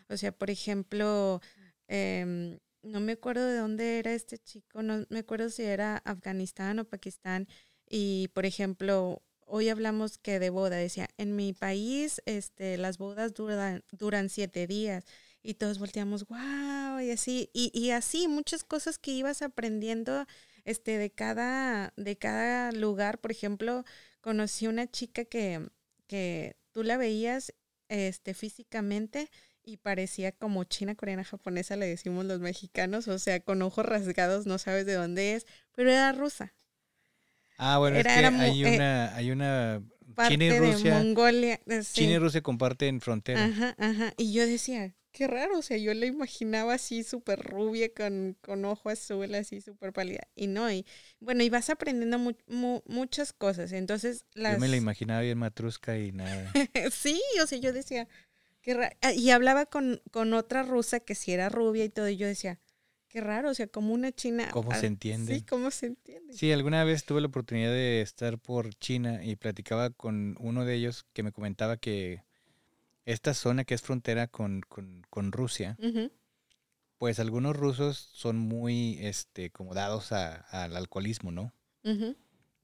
O sea, por ejemplo, em, no me acuerdo de dónde era este chico, no me acuerdo si era Afganistán o Pakistán. Y, por ejemplo, hoy hablamos que de boda, decía, en mi país este, las bodas duran, duran siete días y todos volteamos, wow, y así, y, y, así muchas cosas que ibas aprendiendo este, de, cada, de cada lugar. Por ejemplo, conocí una chica que, que tú la veías este, físicamente y parecía como china, coreana, japonesa, le decimos los mexicanos, o sea, con ojos rasgados, no sabes de dónde es, pero era rusa. Ah, bueno, es que hay eh, una, hay una China y Rusia. Mongolia. China y Rusia comparten frontera. Ajá, ajá. Y yo decía, qué raro, o sea, yo la imaginaba así súper rubia, con, con ojo azul, así súper pálida. Y no, y bueno, y vas aprendiendo muchas cosas. Entonces, las... Yo me la imaginaba bien matrusca y nada. sí, o sea, yo decía, qué raro. Ah, y hablaba con, con otra rusa que sí era rubia y todo, y yo decía, qué raro, o sea, como una china. ¿Cómo se entiende? Sí, ¿cómo se entiende? Sí, alguna vez tuve la oportunidad de estar por China y platicaba con uno de ellos que me comentaba que esta zona que es frontera con, Rusia, pues algunos rusos son muy este, como dados al alcoholismo, ¿no?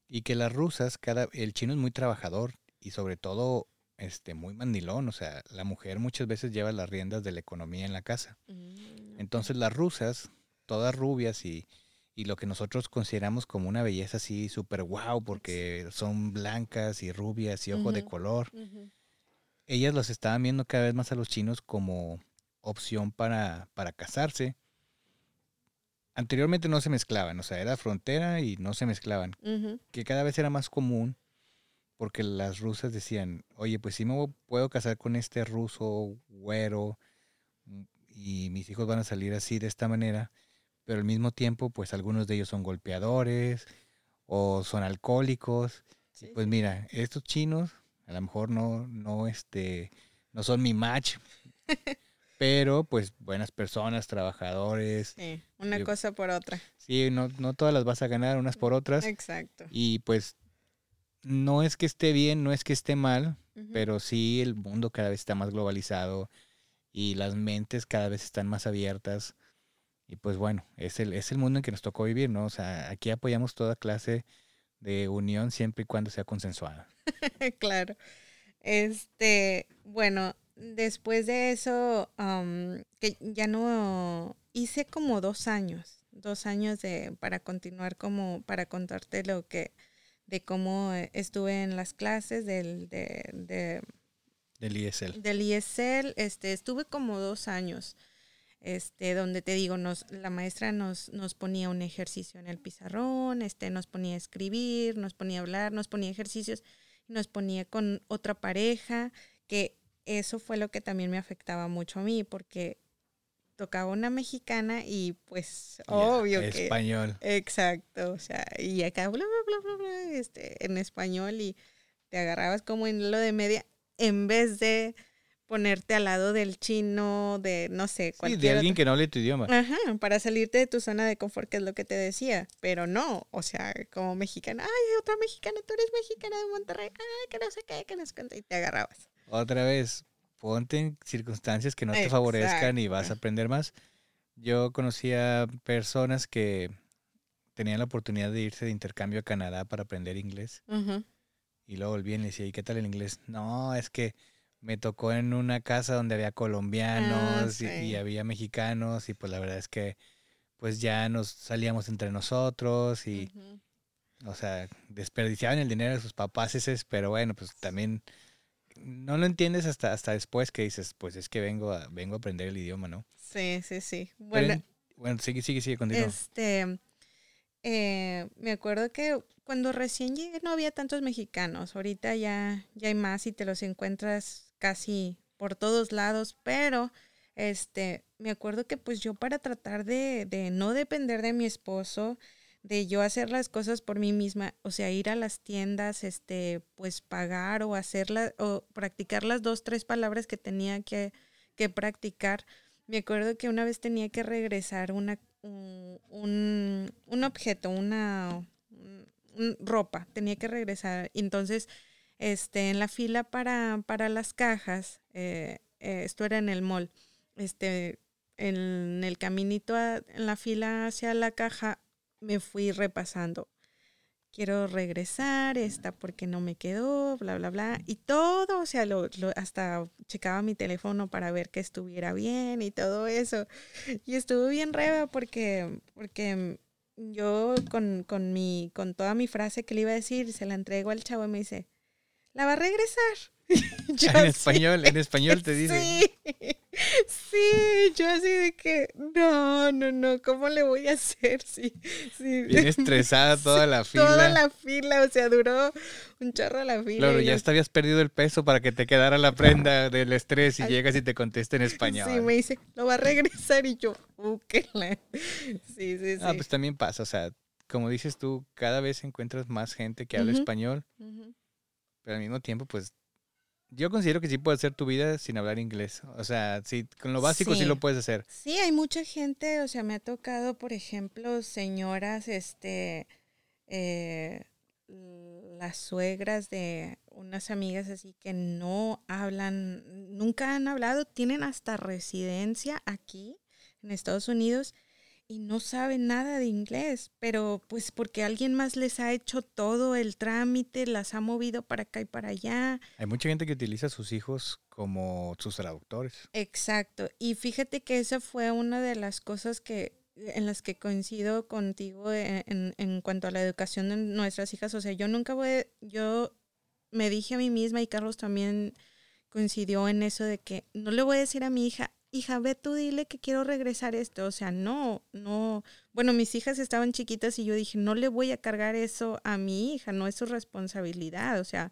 Y que las rusas, cada, el chino es muy trabajador y sobre todo este, muy mandilón, o sea, la mujer muchas veces lleva las riendas de la economía en la casa. Mm, Entonces las rusas, todas rubias y, y lo que nosotros consideramos como una belleza así súper guau, porque son blancas y rubias y ojo de color ellas los estaban viendo cada vez más a los chinos como opción para, para casarse. Anteriormente no se mezclaban, o sea, era frontera y no se mezclaban, que cada vez era más común porque las rusas decían, oye, pues si me puedo casar con este ruso güero y mis hijos van a salir así de esta manera, pero al mismo tiempo, pues algunos de ellos son golpeadores o son alcohólicos. Y pues mira, estos chinos a lo mejor no, no, este, no son mi match, pero pues buenas personas, trabajadores. Sí, una cosa por otra. Sí, no, no todas las vas a ganar, unas por otras. Exacto. Y pues no es que esté bien, no es que esté mal, pero sí el mundo cada vez está más globalizado y las mentes cada vez están más abiertas. Y pues bueno, es el, es el mundo en que nos tocó vivir, ¿no? O sea, aquí apoyamos toda clase de unión siempre y cuando sea consensuada. claro. Este, bueno, después de eso, que ya no hice como dos años, dos años de para continuar como para contarte lo que de cómo estuve en las clases del de, del ISL. Del ISL, este, estuve como dos años este, donde te digo, nos, la maestra nos, nos ponía un ejercicio en el pizarrón, este, nos ponía a escribir, nos ponía a hablar, nos ponía ejercicios, nos ponía con otra pareja, que eso fue lo que también me afectaba mucho a mí, porque tocaba una mexicana y pues obvio que español. Exacto o sea y acá bla bla bla bla, este en español y te agarrabas como en lo de media en vez de ponerte al lado del chino, de no sé, cualquier. Sí, de alguien que no hable tu idioma. Ajá, para salirte de tu zona de confort, que es lo que te decía. Pero no, o sea, como mexicana, ay, otra mexicana, tú eres mexicana de Monterrey, ay, que no sé qué, que no sé qué, y te agarrabas. Otra vez, ponte en circunstancias que no te favorezcan y vas a aprender más. Yo conocía personas que tenían la oportunidad de irse de intercambio a Canadá para aprender inglés. Y luego volvían y decía, ¿y qué tal el inglés? No, es que me tocó en una casa donde había colombianos ah, y, había mexicanos y pues la verdad es que pues ya nos salíamos entre nosotros y o sea desperdiciaban el dinero de sus papás ese pero bueno pues también no lo entiendes hasta hasta después que dices pues es que vengo a vengo a aprender el idioma no sí sí sí. Bueno bueno sigue sigue sigue continúa. este eh, me acuerdo que cuando recién llegué no había tantos mexicanos ahorita ya ya hay más y te los encuentras casi por todos lados, pero este, me acuerdo que pues yo para tratar de, de no depender de mi esposo, de yo hacer las cosas por mí misma, o sea, ir a las tiendas, este, pues pagar o hacerlas o practicar las dos, tres palabras que tenía que, que practicar. Me acuerdo que una vez tenía que regresar una, un, un objeto, una ropa, tenía que regresar. Entonces, este, en la fila para, para las cajas, eh, eh, esto era en el mall, este, en el caminito en la fila hacia la caja, me fui repasando. Quiero regresar, esta porque no me quedó, bla, bla, bla. Y todo, o sea, lo, hasta checaba mi teléfono para ver que estuviera bien y todo eso. Y estuvo bien reba porque, porque yo con, con, mi, con toda mi frase que le iba a decir, se la entrego al chavo y me dice, la va a regresar. en español, en español te dice. Sí, sí, yo así de que, no, no, no, ¿cómo le voy a hacer? Sí, sí. Bien estresada toda la fila. Toda la fila, o sea, duró un chorro la fila. Claro, ya hasta habías perdido el peso para que te quedara la prenda del estrés y llegas y te contesta en español. Sí, me dice, lo va a regresar y yo, uh, qué Sí, sí, sí. Ah, pues también pasa, o sea, como dices tú, cada vez encuentras más gente que habla español. Pero al mismo tiempo, pues yo considero que sí puedes hacer tu vida sin hablar inglés. O sea, sí, con lo básico sí. lo puedes hacer. Sí, hay mucha gente, o sea, me ha tocado, por ejemplo, señoras, este, eh, las suegras de unas amigas así que no hablan, nunca han hablado, tienen hasta residencia aquí en Estados Unidos y no saben nada de inglés, pero pues porque alguien más les ha hecho todo el trámite, las ha movido para acá y para allá. Hay mucha gente que utiliza a sus hijos como sus traductores. Exacto, y fíjate que esa fue una de las cosas que en las que coincido contigo en, en cuanto a la educación de nuestras hijas. O sea, yo nunca voy, yo me dije a mí misma y Carlos también coincidió en eso de que no le voy a decir a mi hija, hija, ve tú dile que quiero regresar esto. O sea, no, no. Bueno, mis hijas estaban chiquitas y yo dije, no le voy a cargar eso a mi hija, no es su responsabilidad. O sea.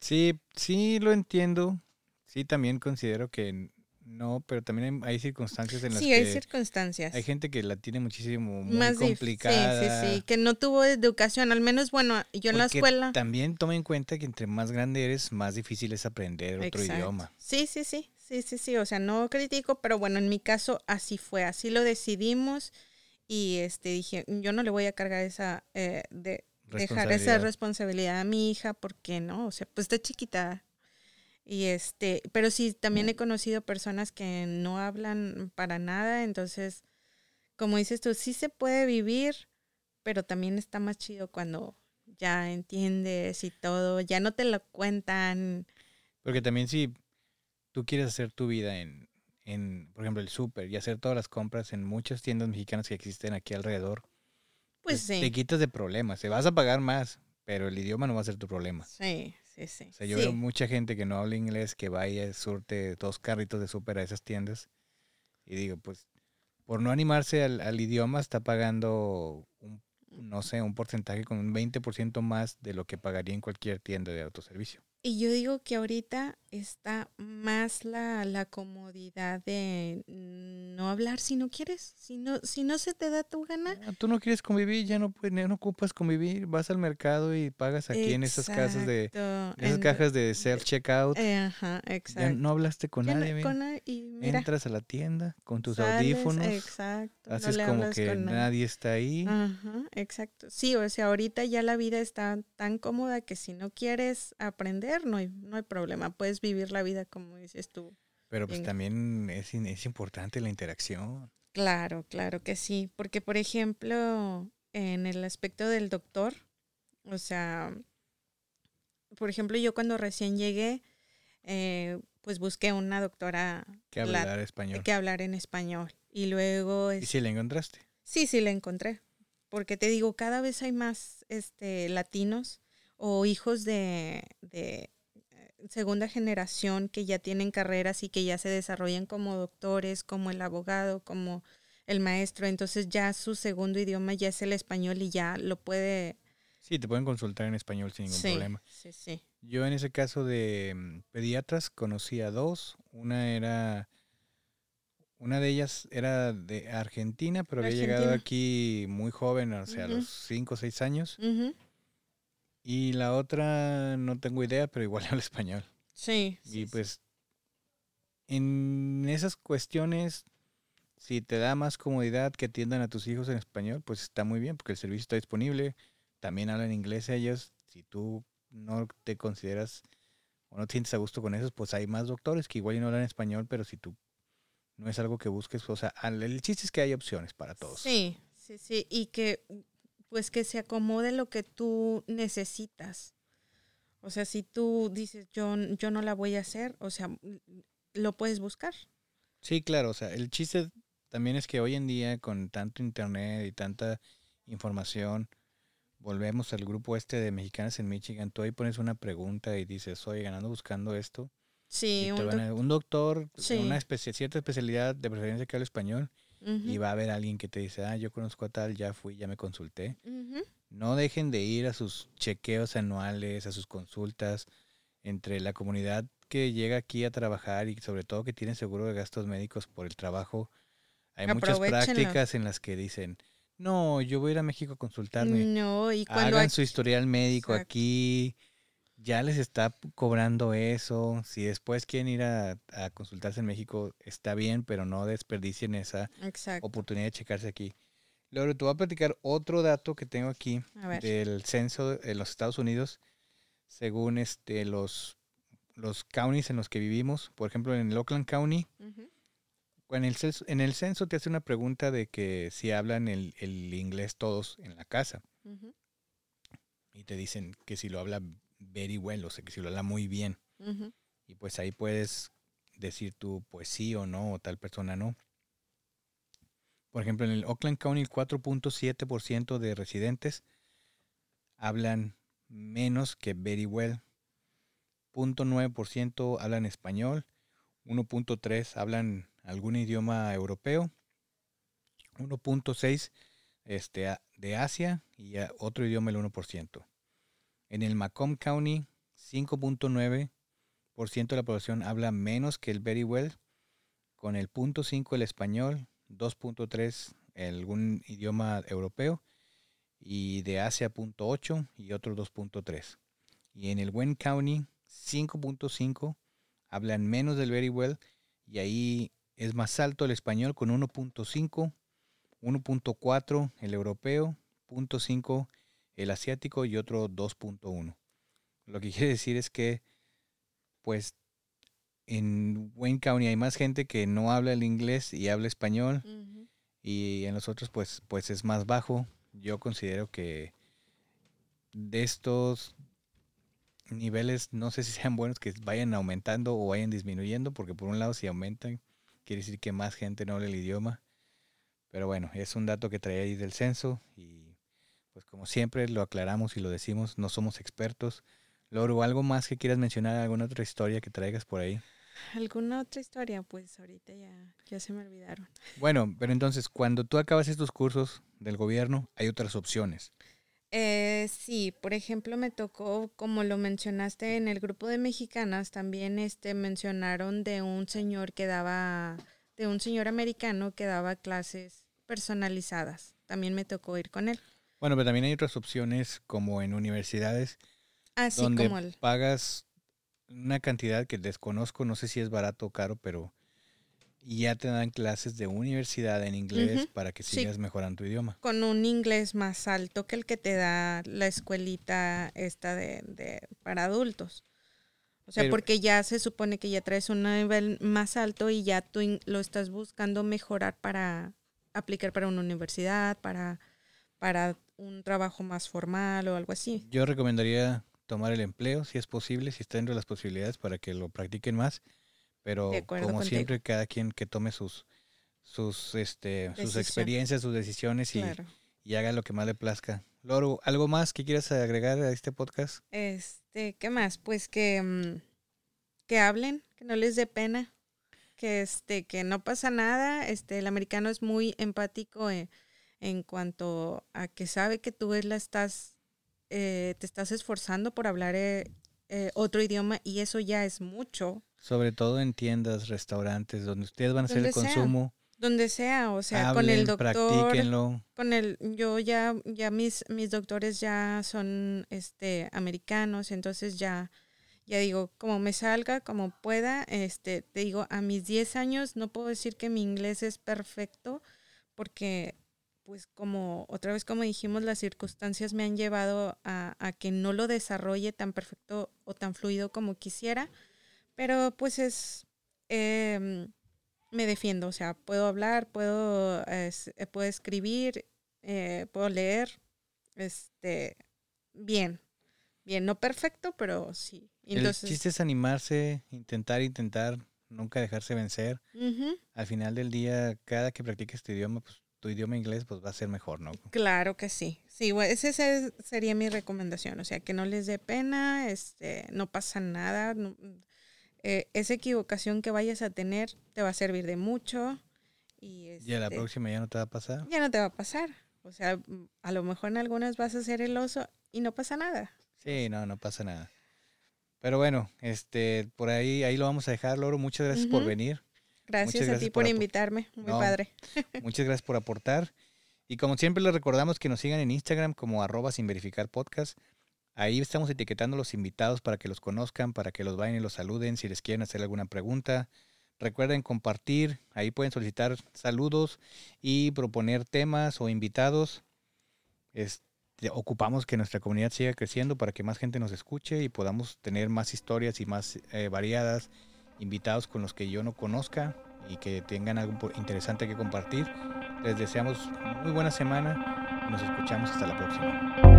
Sí, sí, lo entiendo. Sí, también considero que No, pero también hay, hay circunstancias en las Sí, que hay circunstancias. hay gente que la tiene muchísimo muy más complicada. Sí, sí, sí, que no tuvo educación, al menos, bueno, yo en la escuela. También toma en cuenta que entre más grande eres, más difícil es aprender otro Exacto. idioma. Sí, sí, sí, sí, sí, sí, o sea, no critico, pero bueno, en mi caso así fue, así lo decidimos y este dije, yo no le voy a cargar esa, eh, de dejar esa Responsabilidad. a mi hija, porque no, o sea, pues está chiquita. Y este, pero sí, también he conocido personas que no hablan para nada, entonces, como dices tú, sí se puede vivir, pero también está más chido cuando ya entiendes y todo, ya no te lo cuentan. Porque también si tú quieres hacer tu vida en, en por ejemplo, el súper y hacer todas las compras en muchas tiendas mexicanas que existen aquí alrededor, Pues sí. te quitas de problemas. Te vas a pagar más, pero el idioma no va a ser tu problema. Sí, sí, sí. O sea, yo Sí. veo mucha gente que no habla inglés que vaya, surte dos carritos de súper a esas tiendas. Y digo, pues, por no animarse al, al idioma, está pagando, un, no sé, un porcentaje con un 20% más de lo que pagaría en cualquier tienda de autoservicio. Y yo digo que ahorita está más la, la comodidad de no hablar si no quieres, si no, si no se te da tu gana. Ah, Tú no quieres convivir, ya no, puedes, ya no ocupas convivir. Vas al mercado y pagas aquí en esas casas de, Exacto, esas en- cajas de self-checkout. eh, ajá, Ya exacto. no hablaste con Ya no- nadie. mira. con y mira, Entras a la tienda con tus sales, audífonos. Exacto. no Haces le como que nadie. nadie está ahí. Ajá, exacto. Sí, o sea, ahorita ya la vida está tan cómoda que si no quieres aprender, no hay, no hay problema. Puedes vivir la vida como dices tú. Pero pues también es, es importante la interacción. Claro, claro que sí. Porque, por ejemplo, en el aspecto del doctor, o sea, por ejemplo, yo cuando recién llegué, eh, pues busqué una doctora Que la- hablar español. que hablar en español. Y luego, ¿Y si la encontraste? sí, sí la encontré. Porque te digo, cada vez hay más este, latinos o hijos de, de eh, segunda generación que ya tienen carreras y que ya se desarrollan como doctores, como el abogado, como el maestro. Entonces ya su segundo idioma ya es el español y ya lo puede... Sí, te pueden consultar en español sin ningún sí, problema. sí, sí. Yo en ese caso de mm, pediatras conocí a dos. Una era... Una de ellas era de Argentina, pero había llegado aquí muy joven, o sea, a los 5 o 6 años. Y la otra no tengo idea, pero igual habla español. Sí. Y sí, sí. pues en esas cuestiones, si te da más comodidad que atiendan a tus hijos en español, pues está muy bien, porque el servicio está disponible. También hablan inglés ellos. Si tú no te consideras o no te sientes a gusto con esos, pues hay más doctores que igual no hablan español, pero si tú no es algo que busques, o sea, el chiste es que hay opciones para todos. Sí, sí, sí. Y que pues que se acomode lo que tú necesitas. O sea, si tú dices, yo, yo no la voy a hacer, o sea, lo puedes buscar. Sí, claro, o sea, el chiste también es que hoy en día con tanto internet y tanta información, volvemos al grupo este de mexicanas en Michigan, tú ahí pones una pregunta y dices, oye, ando buscando esto. Sí, un doc- a- un doctor, Sí. una especia- cierta especialidad de preferencia que hable español, Y va a haber alguien que te dice, ah, yo conozco a tal, ya fui, ya me consulté. No dejen de ir a sus chequeos anuales, a sus consultas, entre la comunidad que llega aquí a trabajar y sobre todo que tiene seguro de gastos médicos por el trabajo. Hay muchas prácticas en las que dicen, no, yo voy a ir a México a consultarme. No, y cuando Hagan hay- su historial médico Exacto. aquí, ya les está cobrando eso. Si después quieren ir a, a consultarse en México, está bien, pero no desperdicien esa Exacto. oportunidad de checarse aquí. Luego te voy a platicar otro dato que tengo aquí del censo de los Estados Unidos, según este los los counties en los que vivimos. Por ejemplo, en el Oakland County, en el censo, en el censo te hace una pregunta de que si hablan el, el inglés todos en la casa y te dicen que si lo habla very well, o sea, que si lo habla muy bien. Y pues ahí puedes decir tú, pues sí o no, o tal persona no. Por ejemplo, en el Oakland County, el 4.7% de residentes hablan menos que very well. 0.9% hablan español. 1.3% hablan algún idioma europeo. 1.6% este, de Asia y otro idioma el 1%. En el Macomb County, 5.9% de la población habla menos que el very well con el punto 5 el español, 2.3 algún idioma europeo y de Asia punto 8 y otro 2.3. Y en el Wayne County 5.5 hablan menos del very well y ahí es más alto el español con 1.5, 1.4 el europeo, 0.5 el asiático y otro 2.1. Lo que quiere decir es que pues en Wayne County hay más gente que no habla el inglés y habla español y en los otros pues pues es más bajo. Yo considero que de estos niveles no sé si sean buenos que vayan aumentando o vayan disminuyendo porque por un lado si aumentan quiere decir que más gente no habla el idioma. Pero bueno, es un dato que trae ahí del censo y pues como siempre lo aclaramos y lo decimos, no somos expertos. Loro, ¿algo más que quieras mencionar? ¿Alguna otra historia que traigas por ahí? ¿Alguna otra historia? Pues ahorita ya, ya se me olvidaron. Bueno, pero entonces, cuando tú acabas estos cursos del gobierno, hay otras opciones. Eh, sí, por ejemplo, me tocó, como lo mencionaste en el grupo de mexicanas, también este mencionaron de un señor que daba, de un señor americano que daba clases personalizadas. También me tocó ir con él. Bueno, pero también hay otras opciones como en universidades Así donde como el, pagas una cantidad que desconozco, no sé si es barato o caro, pero ya te dan clases de universidad en inglés Ujú, para que sí. sigas mejorando tu idioma. con un inglés más alto que el que te da la escuelita esta de, de para adultos. O sea, Pero- porque ya se supone que ya traes un nivel más alto y ya tú lo estás buscando mejorar para aplicar para una universidad, para, para un trabajo más formal o algo así. Yo recomendaría tomar el empleo si es posible, si está dentro de las posibilidades para que lo practiquen más, pero como contigo. siempre cada quien que tome sus sus este sus experiencias, sus decisiones y, Claro. y haga lo que más le plazca. Loro, ¿algo más que quieras agregar a este podcast? Este, ¿qué más? Pues que, mm, que hablen, que no les dé pena, que este, que no pasa nada. Este, el americano es muy empático en, en cuanto a que sabe que tú la estás, eh, te estás esforzando por hablar eh, eh, otro idioma y eso ya es mucho. Sobre todo en tiendas, restaurantes, donde ustedes van a hacer el sea. consumo, Donde sea, o sea, con el doctor, con el yo ya ya mis mis doctores ya son este americanos entonces ya ya digo como me salga como pueda este te digo a mis 10 años no puedo decir que mi inglés es perfecto porque pues como otra vez como dijimos las circunstancias me han llevado a, a que no lo desarrolle tan perfecto o tan fluido como quisiera pero pues es em, me defiendo, o sea, puedo hablar, puedo, eh, puedo escribir, eh, puedo leer, este, bien, bien, no perfecto, pero sí. El chiste es animarse, intentar, intentar, nunca dejarse vencer. Al final del día, cada que practiques tu idioma, pues tu idioma inglés pues va a ser mejor, ¿no? claro que sí. Sí, bueno, esa sería mi recomendación, o sea, que no les dé pena, este, no pasa nada, no- eh, esa equivocación que vayas a tener te va a servir de mucho y Y a la este, próxima ya no te va a pasar. ya no te va a pasar. O sea, a lo mejor en algunas vas a ser el oso y no pasa nada. Sí, no, no pasa nada. Pero bueno, este, por ahí, ahí lo vamos a dejar, Loro. Muchas gracias por venir. Gracias, a ti por invitarme. Muy No, padre. Muchas gracias por aportar. Y como siempre les recordamos que nos sigan en Instagram como arroba sin verificar podcast. Ahí estamos etiquetando a los invitados para que los conozcan, para que los vayan y los saluden si les quieren hacer alguna pregunta. Recuerden compartir, ahí pueden solicitar saludos y proponer temas o invitados. Este, ocupamos que nuestra comunidad siga creciendo para que más gente nos escuche y podamos tener más historias y más eh, variadas, invitados con los que yo no conozca y que tengan algo interesante que compartir. Les deseamos muy buena semana y nos escuchamos hasta la próxima.